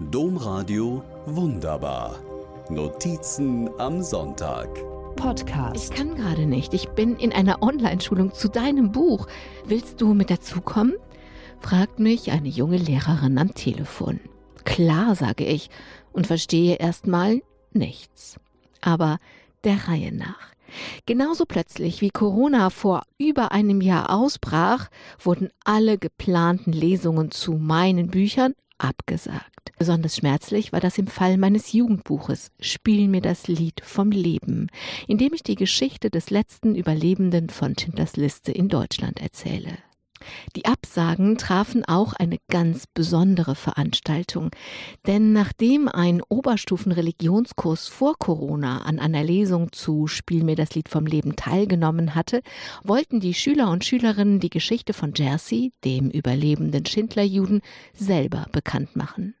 Domradio Wunderbar. Notizen am Sonntag. Podcast. Ich kann gerade nicht. Ich bin in einer Online-Schulung zu deinem Buch. Willst du mit dazukommen? fragt mich eine junge Lehrerin am Telefon. Klar, sage ich und verstehe erstmal nichts. Aber der Reihe nach. Genauso plötzlich wie Corona vor über einem Jahr ausbrach, wurden alle geplanten Lesungen zu meinen Büchern abgesagt. Besonders schmerzlich war das im Fall meines Jugendbuches Spiel mir das Lied vom Leben, in dem ich die Geschichte des letzten Überlebenden von Schindlers Liste in Deutschland erzähle. Die Absagen trafen auch eine ganz besondere Veranstaltung, denn nachdem ein Oberstufenreligionskurs vor Corona an einer Lesung zu Spiel mir das Lied vom Leben teilgenommen hatte, wollten die Schüler und Schülerinnen die Geschichte von Jersey, dem überlebenden Schindlerjuden, selber bekannt machen.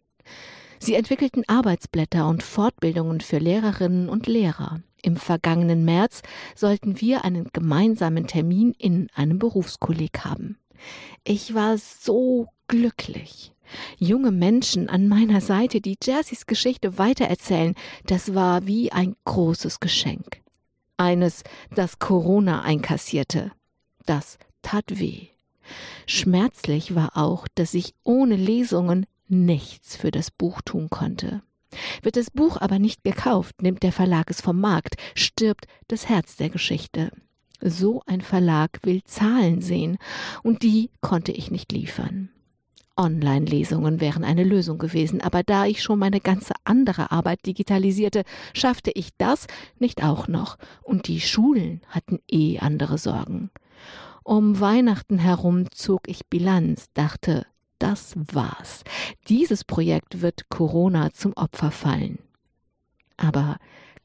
Sie entwickelten Arbeitsblätter und Fortbildungen für Lehrerinnen und Lehrer. Im vergangenen März sollten wir einen gemeinsamen Termin in einem Berufskolleg haben. Ich war so glücklich. Junge Menschen an meiner Seite, die Jerseys Geschichte weitererzählen, das war wie ein großes Geschenk. Eines, das Corona einkassierte. Das tat weh. Schmerzlich war auch, dass ich ohne Lesungen nichts für das Buch tun konnte. Wird das Buch aber nicht gekauft, nimmt der Verlag es vom Markt, stirbt das Herz der Geschichte. So ein Verlag will Zahlen sehen, und die konnte ich nicht liefern. Online-Lesungen wären eine Lösung gewesen, aber da ich schon meine ganze andere Arbeit digitalisierte, schaffte ich das nicht auch noch, und die Schulen hatten eh andere Sorgen. Um Weihnachten herum zog ich Bilanz, dachte, das war's. Dieses Projekt wird Corona zum Opfer fallen. Aber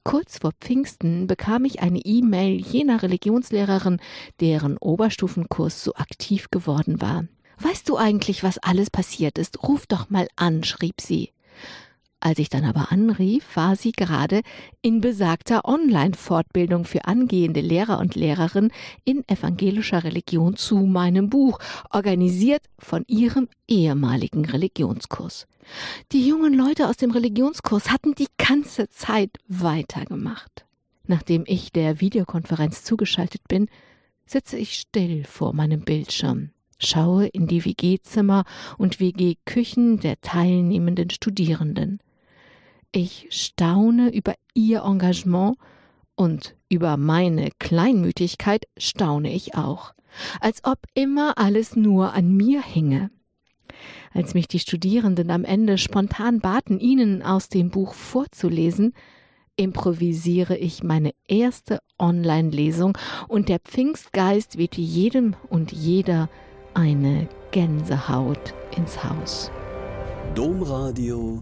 Kurz vor Pfingsten bekam ich eine E-Mail jener Religionslehrerin, deren Oberstufenkurs so aktiv geworden war. Weißt du eigentlich, was alles passiert ist? Ruf doch mal an, schrieb sie. Als ich dann aber anrief, war sie gerade in besagter Online-Fortbildung für angehende Lehrer und Lehrerinnen in evangelischer Religion zu meinem Buch, organisiert von ihrem ehemaligen Religionskurs. Die jungen Leute aus dem Religionskurs hatten die ganze Zeit weitergemacht. Nachdem ich der Videokonferenz zugeschaltet bin, sitze ich still vor meinem Bildschirm schaue in die WG-Zimmer und WG-Küchen der teilnehmenden Studierenden. Ich staune über ihr Engagement und über meine Kleinmütigkeit staune ich auch, als ob immer alles nur an mir hinge. Als mich die Studierenden am Ende spontan baten, ihnen aus dem Buch vorzulesen, improvisiere ich meine erste Online-Lesung und der Pfingstgeist weht jedem und jeder eine Gänsehaut ins Haus. Domradio